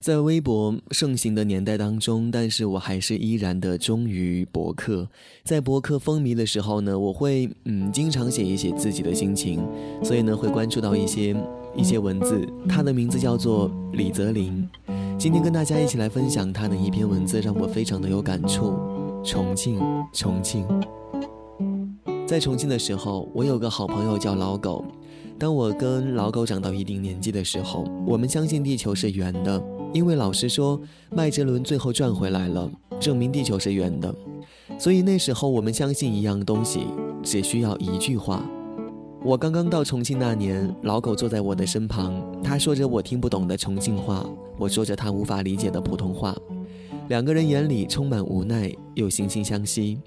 在微博盛行的年代当中，但是我还是依然的忠于博客。在博客风靡的时候呢，我会嗯经常写一写自己的心情，所以呢会关注到一些一些文字。他的名字叫做李泽林，今天跟大家一起来分享他的一篇文字，让我非常的有感触。重庆，重庆，在重庆的时候，我有个好朋友叫老狗。当我跟老狗长到一定年纪的时候，我们相信地球是圆的。因为老师说麦哲伦最后转回来了，证明地球是圆的，所以那时候我们相信一样东西，只需要一句话。我刚刚到重庆那年，老狗坐在我的身旁，他说着我听不懂的重庆话，我说着他无法理解的普通话，两个人眼里充满无奈又惺惺相惜。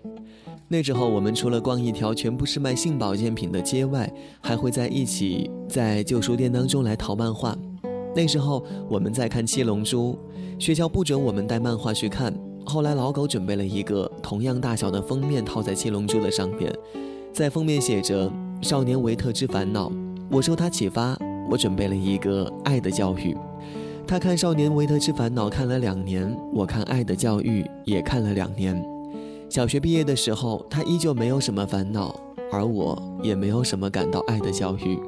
那时候我们除了逛一条全部是卖性保健品的街外，还会在一起在旧书店当中来淘漫画。那时候我们在看《七龙珠》，学校不准我们带漫画去看。后来老狗准备了一个同样大小的封面，套在《七龙珠》的上面，在封面写着《少年维特之烦恼》。我受他启发，我准备了一个《爱的教育》。他看《少年维特之烦恼》看了两年，我看《爱的教育》也看了两年。小学毕业的时候，他依旧没有什么烦恼，而我也没有什么感到爱的教育。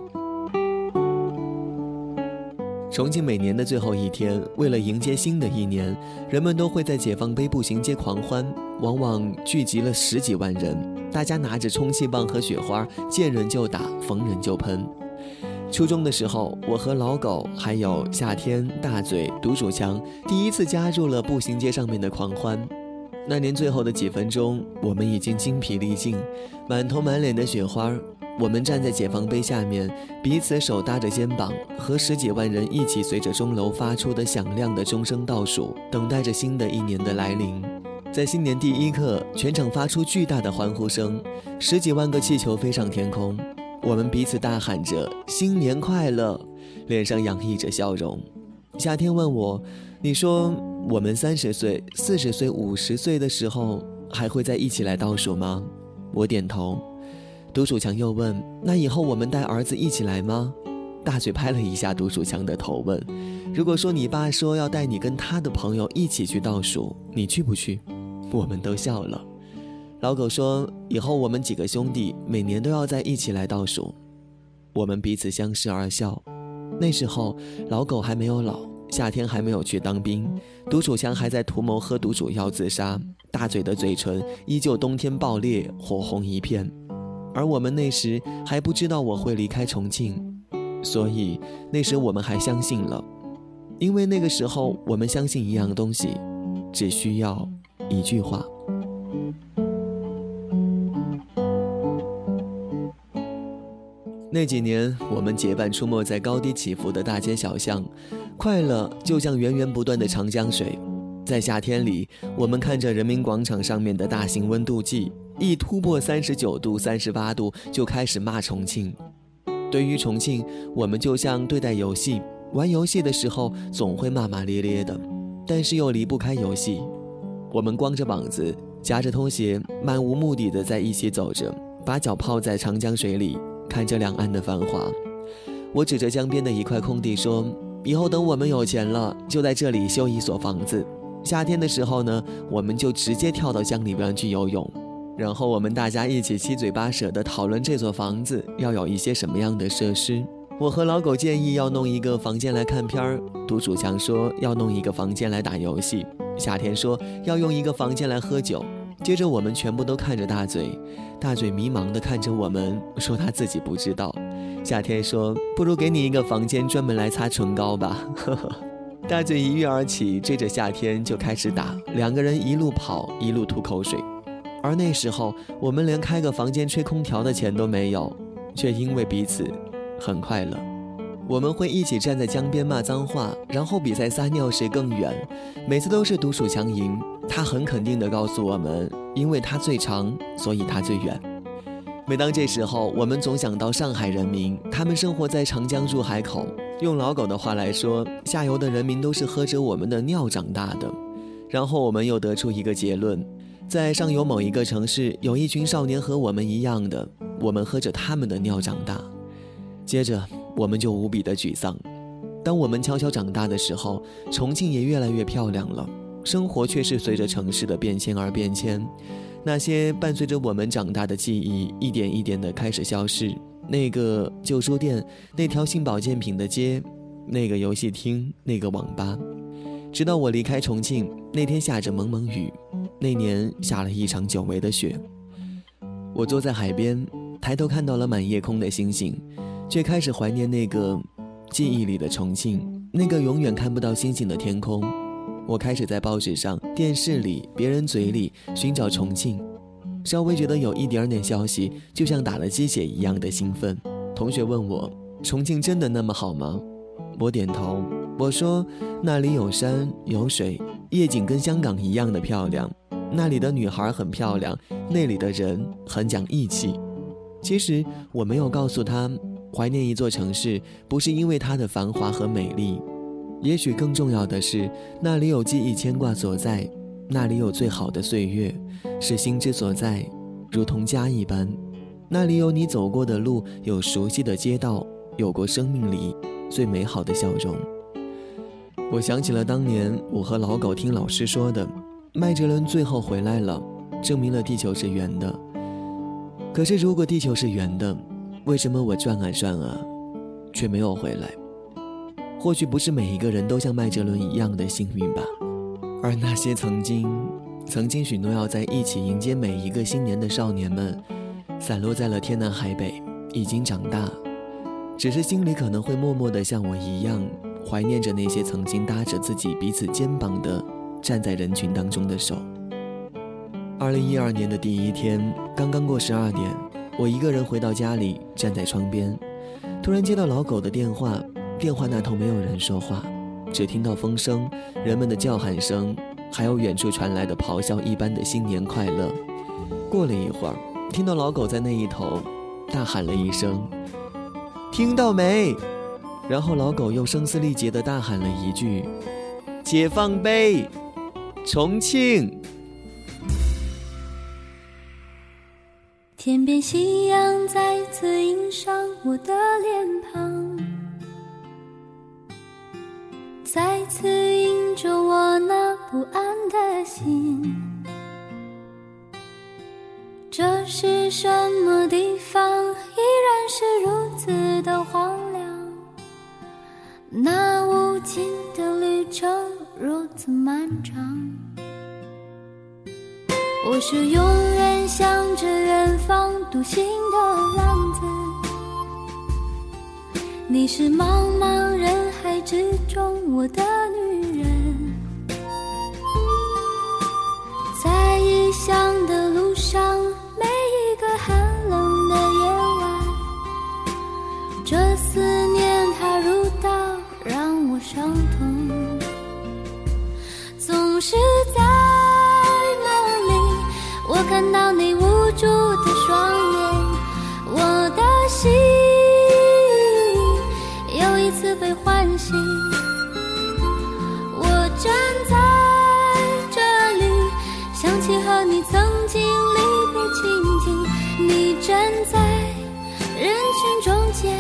重庆每年的最后一天，为了迎接新的一年，人们都会在解放碑步行街狂欢，往往聚集了十几万人。大家拿着充气棒和雪花，见人就打，逢人就喷。初中的时候，我和老狗还有夏天、大嘴、独属强第一次加入了步行街上面的狂欢。那年最后的几分钟，我们已经精疲力尽，满头满脸的雪花。我们站在解放碑下面，彼此手搭着肩膀，和十几万人一起随着钟楼发出的响亮的钟声倒数，等待着新的一年的来临。在新年第一刻，全场发出巨大的欢呼声，十几万个气球飞上天空，我们彼此大喊着“新年快乐”，脸上洋溢着笑容。夏天问我：“你说我们三十岁、四十岁、五十岁的时候，还会再一起来倒数吗？”我点头。独属强又问：“那以后我们带儿子一起来吗？”大嘴拍了一下独属强的头，问：“如果说你爸说要带你跟他的朋友一起去倒数，你去不去？”我们都笑了。老狗说：“以后我们几个兄弟每年都要在一起来倒数。”我们彼此相视而笑。那时候老狗还没有老，夏天还没有去当兵，独属强还在图谋喝毒鼠药自杀，大嘴的嘴唇依旧冬天爆裂，火红一片。而我们那时还不知道我会离开重庆，所以那时我们还相信了，因为那个时候我们相信一样东西，只需要一句话。那几年，我们结伴出没在高低起伏的大街小巷，快乐就像源源不断的长江水。在夏天里，我们看着人民广场上面的大型温度计。一突破三十九度、三十八度，就开始骂重庆。对于重庆，我们就像对待游戏，玩游戏的时候总会骂骂咧咧的，但是又离不开游戏。我们光着膀子，夹着拖鞋，漫无目的的在一起走着，把脚泡在长江水里，看着两岸的繁华。我指着江边的一块空地说：“以后等我们有钱了，就在这里修一所房子。夏天的时候呢，我们就直接跳到江里边去游泳。”然后我们大家一起七嘴八舌地讨论这座房子要有一些什么样的设施。我和老狗建议要弄一个房间来看片儿，独主强说要弄一个房间来打游戏，夏天说要用一个房间来喝酒。接着我们全部都看着大嘴，大嘴迷茫地看着我们，说他自己不知道。夏天说不如给你一个房间专门来擦唇膏吧。呵呵，大嘴一跃而起，追着夏天就开始打，两个人一路跑一路吐口水。而那时候，我们连开个房间吹空调的钱都没有，却因为彼此很快乐。我们会一起站在江边骂脏话，然后比赛撒尿谁更远。每次都是独属强赢，他很肯定地告诉我们，因为他最长，所以他最远。每当这时候，我们总想到上海人民，他们生活在长江入海口。用老狗的话来说，下游的人民都是喝着我们的尿长大的。然后我们又得出一个结论。在上游某一个城市，有一群少年和我们一样的，我们喝着他们的尿长大。接着，我们就无比的沮丧，当我们悄悄长大的时候，重庆也越来越漂亮了。生活却是随着城市的变迁而变迁，那些伴随着我们长大的记忆，一点一点的开始消失。那个旧书店，那条新保健品的街，那个游戏厅，那个网吧，直到我离开重庆那天下着蒙蒙雨，那年下了一场久违的雪。我坐在海边，抬头看到了满夜空的星星，却开始怀念那个记忆里的重庆，那个永远看不到星星的天空。我开始在报纸上、电视里、别人嘴里寻找重庆，稍微觉得有一点点消息，就像打了鸡血一样的兴奋。同学问我：“重庆真的那么好吗？”我点头，我说：“那里有山有水，夜景跟香港一样的漂亮。那里的女孩很漂亮，那里的人很讲义气。”其实我没有告诉他，怀念一座城市不是因为它的繁华和美丽。也许更重要的是，那里有记忆牵挂所在，那里有最好的岁月，是心之所在，如同家一般。那里有你走过的路，有熟悉的街道，有过生命里最美好的笑容。我想起了当年我和老狗听老师说的，麦哲伦最后回来了，证明了地球是圆的。可是如果地球是圆的，为什么我转啊转啊，却没有回来？或许不是每一个人都像麦哲伦一样的幸运吧，而那些曾经、曾经许诺要在一起迎接每一个新年的少年们，散落在了天南海北，已经长大，只是心里可能会默默的像我一样，怀念着那些曾经搭着自己彼此肩膀的，站在人群当中的手。二零一二年的第一天，刚刚过十二点，我一个人回到家里，站在窗边，突然接到老狗的电话。电话那头没有人说话，只听到风声、人们的叫喊声，还有远处传来的咆哮一般的新年快乐。过了一会儿，听到老狗在那一头大喊了一声：“听到没？”然后老狗又声嘶力竭地大喊了一句：“解放碑，重庆。”天边夕阳再次映上我的脸庞。再次映着我那不安的心。这是什么地方？此漫长。我是永远向着远方独行的浪子。你是茫茫人。海之中，我的女人，在异乡的路上，你曾经离别情景。你站在人群中间，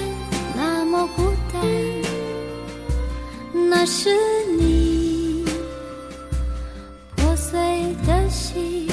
那么孤单。那是你破碎的心，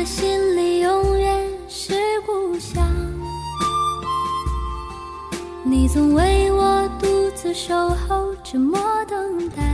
的心里永远是故乡，你总为我独自守候，沉默等待。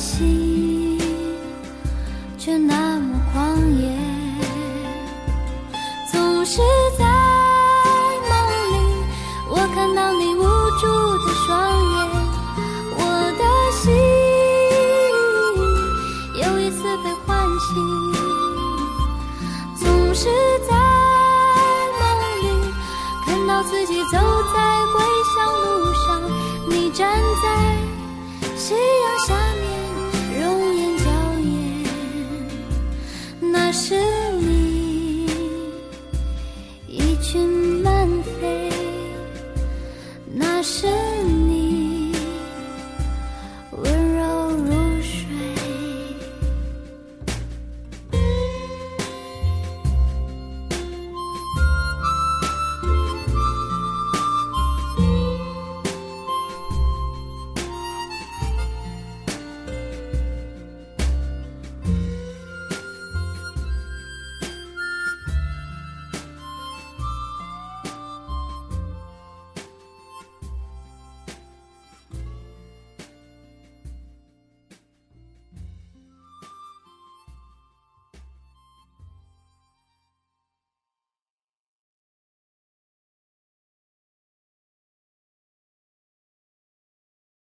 心却那